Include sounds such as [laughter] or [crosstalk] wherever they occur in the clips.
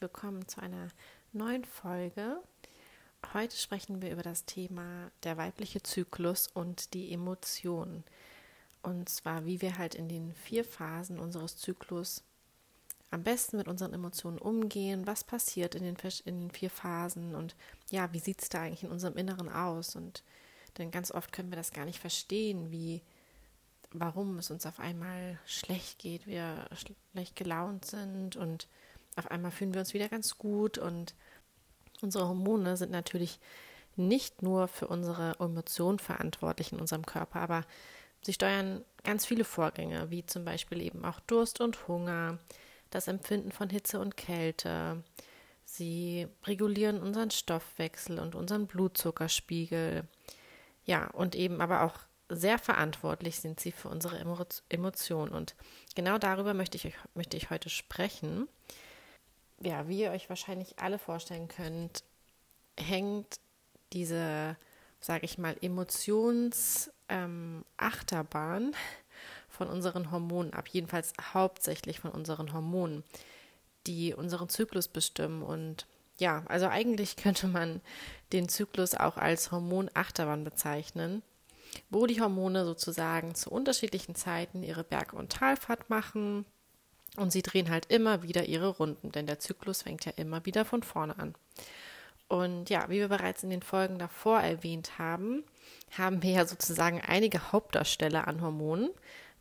Willkommen zu einer neuen Folge. Heute sprechen wir über das Thema der weibliche Zyklus und die Emotionen. Und zwar, wie wir halt in den vier Phasen unseres Zyklus am besten mit unseren Emotionen umgehen, was passiert in den, in den vier Phasen und ja, wie sieht es da eigentlich in unserem Inneren aus? Und denn ganz oft können wir das gar nicht verstehen, wie warum es uns auf einmal schlecht geht, wir schlecht gelaunt sind und auf einmal fühlen wir uns wieder ganz gut und unsere Hormone sind natürlich nicht nur für unsere Emotionen verantwortlich in unserem Körper, aber sie steuern ganz viele Vorgänge, wie zum Beispiel eben auch Durst und Hunger, das Empfinden von Hitze und Kälte. Sie regulieren unseren Stoffwechsel und unseren Blutzuckerspiegel. Ja, und eben aber auch sehr verantwortlich sind sie für unsere Emotionen. Und genau darüber möchte ich, möchte ich heute sprechen. Ja, wie ihr euch wahrscheinlich alle vorstellen könnt, hängt diese, sage ich mal, Emotionsachterbahn ähm, von unseren Hormonen ab. Jedenfalls hauptsächlich von unseren Hormonen, die unseren Zyklus bestimmen. Und ja, also eigentlich könnte man den Zyklus auch als Hormonachterbahn bezeichnen wo die Hormone sozusagen zu unterschiedlichen Zeiten ihre Berg- und Talfahrt machen. Und sie drehen halt immer wieder ihre Runden, denn der Zyklus fängt ja immer wieder von vorne an. Und ja, wie wir bereits in den Folgen davor erwähnt haben, haben wir ja sozusagen einige Hauptdarsteller an Hormonen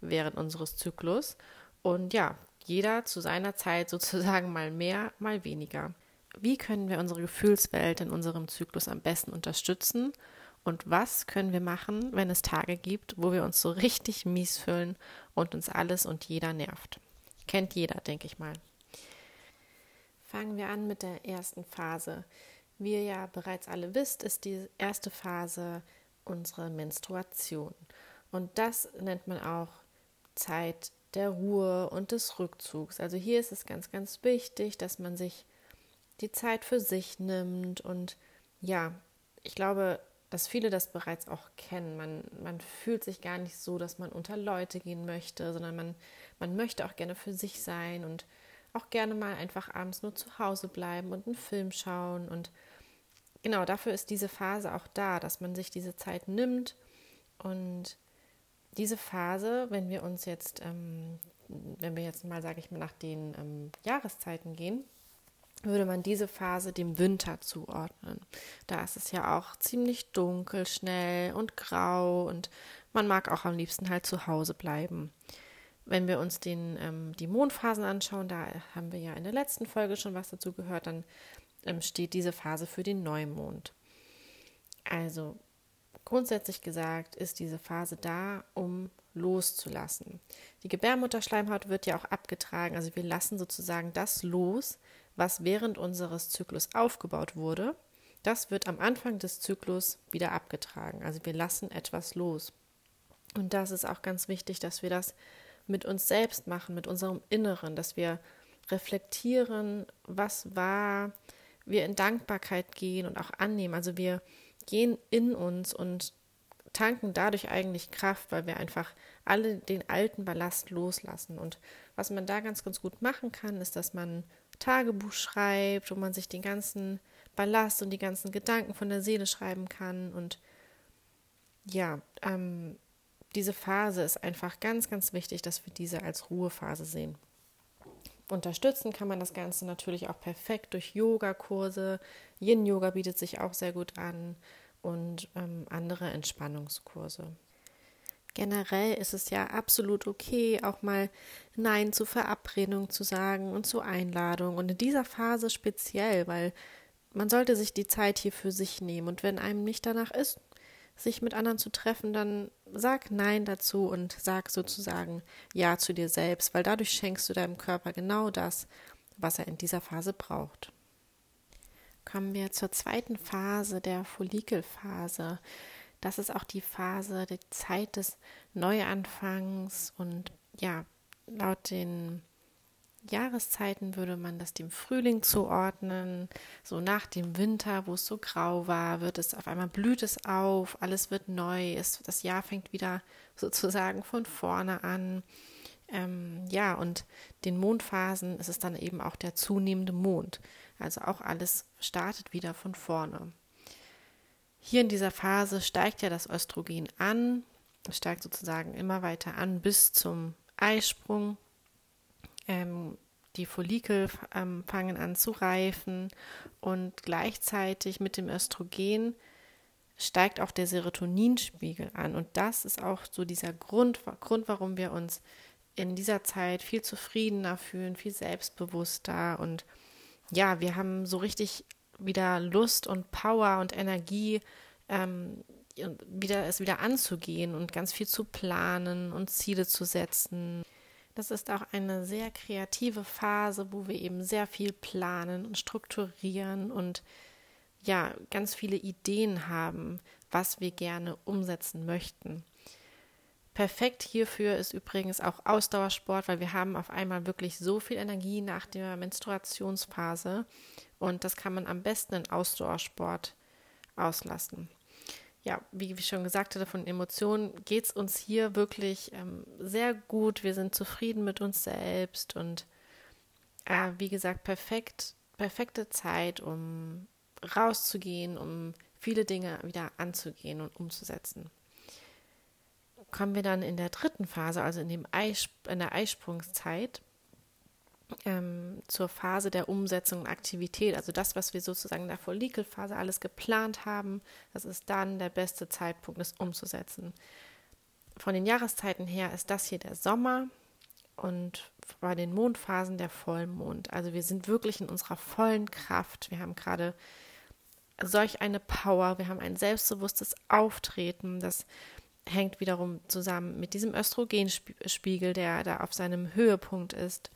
während unseres Zyklus. Und ja, jeder zu seiner Zeit [laughs] sozusagen mal mehr, mal weniger. Wie können wir unsere Gefühlswelt in unserem Zyklus am besten unterstützen und was können wir machen, wenn es Tage gibt, wo wir uns so richtig mies fühlen und uns alles und jeder nervt? Kennt jeder, denke ich mal. Fangen wir an mit der ersten Phase. Wie ihr ja bereits alle wisst, ist die erste Phase unsere Menstruation. Und das nennt man auch Zeit der Ruhe und des Rückzugs. Also hier ist es ganz, ganz wichtig, dass man sich die Zeit für sich nimmt. Und ja, ich glaube, dass viele das bereits auch kennen. Man, man fühlt sich gar nicht so, dass man unter Leute gehen möchte, sondern man, man möchte auch gerne für sich sein und auch gerne mal einfach abends nur zu Hause bleiben und einen Film schauen. Und genau dafür ist diese Phase auch da, dass man sich diese Zeit nimmt. Und diese Phase, wenn wir uns jetzt, ähm, wenn wir jetzt mal, sage ich mal, nach den ähm, Jahreszeiten gehen, würde man diese Phase dem Winter zuordnen. Da ist es ja auch ziemlich dunkel, schnell und grau und man mag auch am liebsten halt zu Hause bleiben. Wenn wir uns den, ähm, die Mondphasen anschauen, da haben wir ja in der letzten Folge schon was dazu gehört, dann ähm, steht diese Phase für den Neumond. Also grundsätzlich gesagt ist diese Phase da, um loszulassen. Die Gebärmutterschleimhaut wird ja auch abgetragen, also wir lassen sozusagen das los, was während unseres Zyklus aufgebaut wurde, das wird am Anfang des Zyklus wieder abgetragen. Also wir lassen etwas los. Und das ist auch ganz wichtig, dass wir das mit uns selbst machen, mit unserem Inneren, dass wir reflektieren, was war, wir in Dankbarkeit gehen und auch annehmen. Also wir gehen in uns und tanken dadurch eigentlich Kraft, weil wir einfach alle den alten Ballast loslassen. Und was man da ganz, ganz gut machen kann, ist, dass man Tagebuch schreibt, wo man sich den ganzen Ballast und die ganzen Gedanken von der Seele schreiben kann. Und ja, ähm, diese Phase ist einfach ganz, ganz wichtig, dass wir diese als Ruhephase sehen. Unterstützen kann man das Ganze natürlich auch perfekt durch Yogakurse. Yin-Yoga bietet sich auch sehr gut an und ähm, andere Entspannungskurse. Generell ist es ja absolut okay, auch mal Nein zu Verabredungen zu sagen und zu Einladungen. Und in dieser Phase speziell, weil man sollte sich die Zeit hier für sich nehmen. Und wenn einem nicht danach ist, sich mit anderen zu treffen, dann sag Nein dazu und sag sozusagen Ja zu dir selbst, weil dadurch schenkst du deinem Körper genau das, was er in dieser Phase braucht. Kommen wir zur zweiten Phase, der Follikelphase. Das ist auch die Phase, die Zeit des Neuanfangs und ja, laut den Jahreszeiten würde man das dem Frühling zuordnen. So nach dem Winter, wo es so grau war, wird es auf einmal blüht es auf, alles wird neu, es, das Jahr fängt wieder [laughs] sozusagen von vorne an. Ähm, ja, und den Mondphasen ist es dann eben auch der zunehmende Mond. Also auch alles startet wieder von vorne. Hier in dieser Phase steigt ja das Östrogen an, steigt sozusagen immer weiter an bis zum Eisprung. Ähm, die Follikel ähm, fangen an zu reifen und gleichzeitig mit dem Östrogen steigt auch der Serotoninspiegel an. Und das ist auch so dieser Grund, Grund, warum wir uns in dieser Zeit viel zufriedener fühlen, viel selbstbewusster und ja, wir haben so richtig wieder Lust und Power und Energie, ähm, wieder es wieder anzugehen und ganz viel zu planen und Ziele zu setzen. Das ist auch eine sehr kreative Phase, wo wir eben sehr viel planen und strukturieren und ja, ganz viele Ideen haben, was wir gerne umsetzen möchten. Perfekt hierfür ist übrigens auch Ausdauersport, weil wir haben auf einmal wirklich so viel Energie nach der Menstruationsphase und das kann man am besten in Ausdauersport auslassen. Ja, wie ich schon gesagt hatte, von Emotionen geht es uns hier wirklich ähm, sehr gut. Wir sind zufrieden mit uns selbst und äh, wie gesagt, perfekt, perfekte Zeit, um rauszugehen, um viele Dinge wieder anzugehen und umzusetzen kommen wir dann in der dritten Phase, also in, dem Eisp in der Eisprungszeit, ähm, zur Phase der Umsetzung und Aktivität. Also das, was wir sozusagen in der Follikelphase alles geplant haben, das ist dann der beste Zeitpunkt, es umzusetzen. Von den Jahreszeiten her ist das hier der Sommer und bei den Mondphasen der Vollmond. Also wir sind wirklich in unserer vollen Kraft. Wir haben gerade solch eine Power, wir haben ein selbstbewusstes Auftreten, das hängt wiederum zusammen mit diesem Östrogenspiegel, der da auf seinem Höhepunkt ist.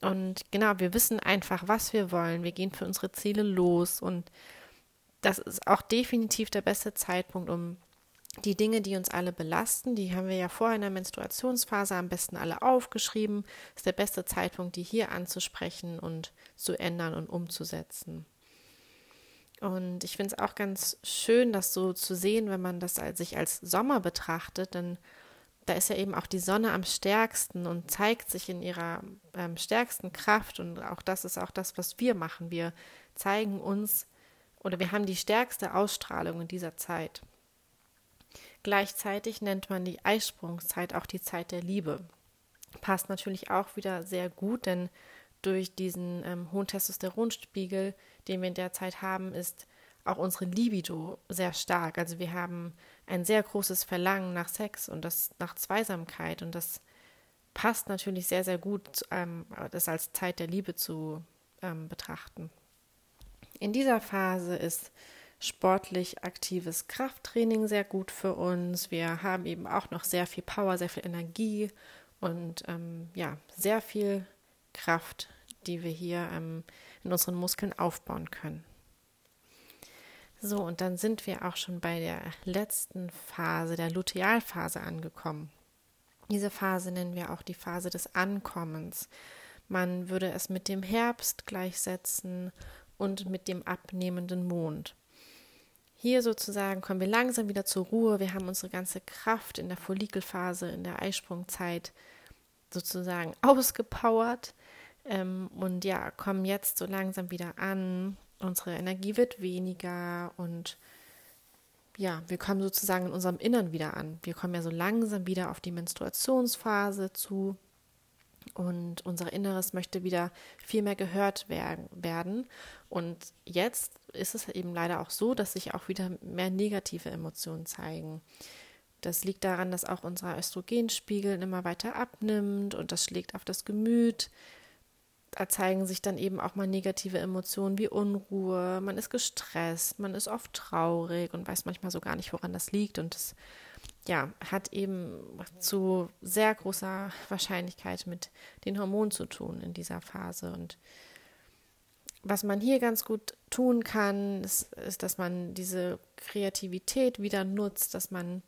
Und genau, wir wissen einfach, was wir wollen. Wir gehen für unsere Ziele los. Und das ist auch definitiv der beste Zeitpunkt, um die Dinge, die uns alle belasten, die haben wir ja vorher in der Menstruationsphase am besten alle aufgeschrieben, ist der beste Zeitpunkt, die hier anzusprechen und zu ändern und umzusetzen. Und ich finde es auch ganz schön, das so zu sehen, wenn man das als, sich als Sommer betrachtet, denn da ist ja eben auch die Sonne am stärksten und zeigt sich in ihrer ähm, stärksten Kraft. Und auch das ist auch das, was wir machen. Wir zeigen uns oder wir haben die stärkste Ausstrahlung in dieser Zeit. Gleichzeitig nennt man die Eisprungszeit auch die Zeit der Liebe. Passt natürlich auch wieder sehr gut, denn durch diesen ähm, hohen Testosteronspiegel, den wir in der Zeit haben, ist auch unsere Libido sehr stark. Also wir haben ein sehr großes Verlangen nach Sex und das nach Zweisamkeit und das passt natürlich sehr, sehr gut, ähm, das als Zeit der Liebe zu ähm, betrachten. In dieser Phase ist sportlich aktives Krafttraining sehr gut für uns. Wir haben eben auch noch sehr viel Power, sehr viel Energie und ähm, ja, sehr viel Kraft, die wir hier ähm, in unseren Muskeln aufbauen können. So, und dann sind wir auch schon bei der letzten Phase, der Lutealphase angekommen. Diese Phase nennen wir auch die Phase des Ankommens. Man würde es mit dem Herbst gleichsetzen und mit dem abnehmenden Mond. Hier sozusagen kommen wir langsam wieder zur Ruhe. Wir haben unsere ganze Kraft in der Follikelphase, in der Eisprungzeit sozusagen [laughs] ausgepowert ähm, und ja, kommen jetzt so langsam wieder an. Unsere Energie wird weniger und ja, wir kommen sozusagen in unserem Innern wieder an. Wir kommen ja so langsam wieder auf die Menstruationsphase zu und unser Inneres möchte wieder viel mehr gehört werden. Und jetzt ist es eben leider auch so, dass sich auch wieder mehr negative Emotionen zeigen. Das liegt daran, dass auch unser Östrogenspiegel immer weiter abnimmt und das schlägt auf das Gemüt. Da zeigen sich dann eben auch mal negative Emotionen wie Unruhe, man ist gestresst, man ist oft traurig und weiß manchmal so gar nicht, woran das liegt. Und das ja, hat eben zu sehr großer Wahrscheinlichkeit mit den Hormonen zu tun in dieser Phase. Und was man hier ganz gut tun kann, ist, ist dass man diese Kreativität wieder nutzt, dass man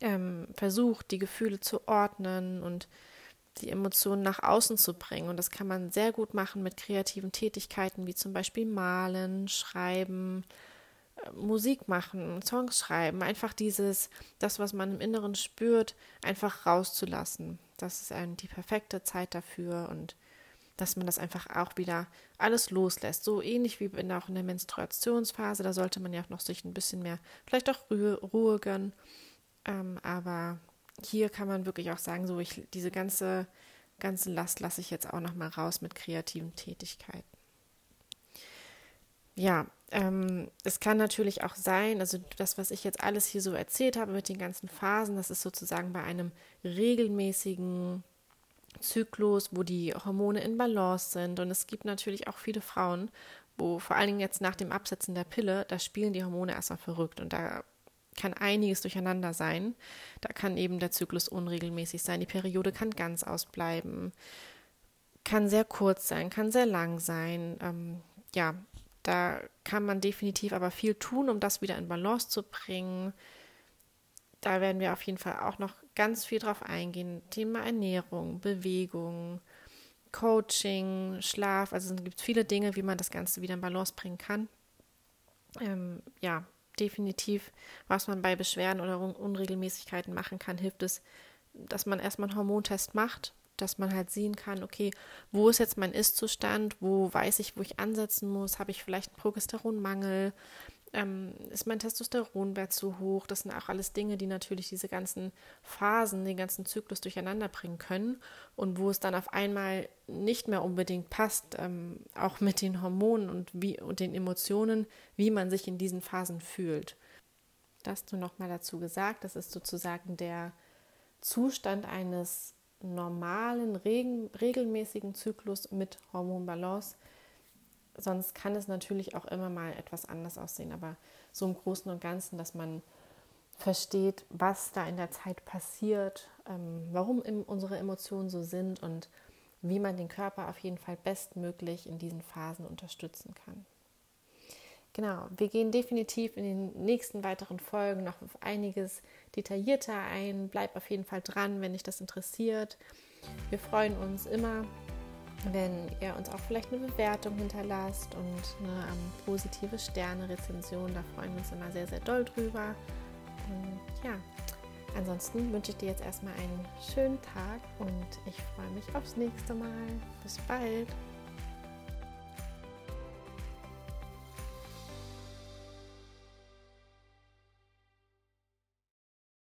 ähm, versucht, die Gefühle zu ordnen und die Emotionen nach außen zu bringen. Und das kann man sehr gut machen mit kreativen Tätigkeiten wie zum Beispiel malen, schreiben, äh, Musik machen, Songs schreiben. Einfach dieses, das, was man im Inneren spürt, einfach rauszulassen. Das ist die perfekte Zeit dafür und dass man das einfach auch wieder alles loslässt. So ähnlich wie in, auch in der Menstruationsphase, da sollte man ja auch noch sich ein bisschen mehr, vielleicht auch Ruhe, Ruhe gönnen. Ähm, aber hier kann man wirklich auch sagen, so ich diese ganze ganze Last lasse ich jetzt auch noch mal raus mit kreativen Tätigkeiten. Ja, ähm, es kann natürlich auch sein, also das, was ich jetzt alles hier so erzählt habe mit den ganzen Phasen, das ist sozusagen bei einem regelmäßigen Zyklus, wo die Hormone in Balance sind. Und es gibt natürlich auch viele Frauen, wo vor allen Dingen jetzt nach dem Absetzen der Pille, da spielen die Hormone erstmal verrückt und da kann einiges durcheinander sein. Da kann eben der Zyklus unregelmäßig sein, die Periode kann ganz ausbleiben, kann sehr kurz sein, kann sehr lang sein. Ähm, ja, da kann man definitiv aber viel tun, um das wieder in Balance zu bringen. Da werden wir auf jeden Fall auch noch ganz viel drauf eingehen. Thema Ernährung, Bewegung, Coaching, Schlaf. Also es gibt viele Dinge, wie man das Ganze wieder in Balance bringen kann. Ähm, ja, definitiv, was man bei Beschwerden oder Unregelmäßigkeiten machen kann, hilft es, dass man erstmal einen Hormontest macht, dass man halt sehen kann, okay, wo ist jetzt mein Ist-Zustand, wo weiß ich, wo ich ansetzen muss, habe ich vielleicht einen Progesteronmangel, ähm, ist mein Testosteronwert zu hoch? Das sind auch alles Dinge, die natürlich diese ganzen Phasen, den ganzen Zyklus durcheinander bringen können und wo es dann auf einmal nicht mehr unbedingt passt, ähm, auch mit den Hormonen und, wie, und den Emotionen, wie man sich in diesen Phasen fühlt. Das du nochmal dazu gesagt, das ist sozusagen der Zustand eines normalen, regelmäßigen Zyklus mit Hormonbalance sonst kann es natürlich auch immer mal etwas anders aussehen, aber so im Großen und Ganzen, dass man versteht, was da in der Zeit passiert, ähm, warum unsere Emotionen so sind und wie man den Körper auf jeden Fall bestmöglich in diesen Phasen unterstützen kann. Genau, wir gehen definitiv in den nächsten weiteren Folgen noch auf einiges detaillierter ein. Bleib auf jeden Fall dran, wenn dich das interessiert. Wir freuen uns immer wenn ihr uns auch vielleicht eine Bewertung hinterlasst und eine ähm, positive Sterne-Rezension. Da freuen wir uns immer sehr, sehr doll drüber. Und ja, ansonsten wünsche ich dir jetzt erstmal einen schönen Tag und ich freue mich aufs nächste Mal. Bis bald.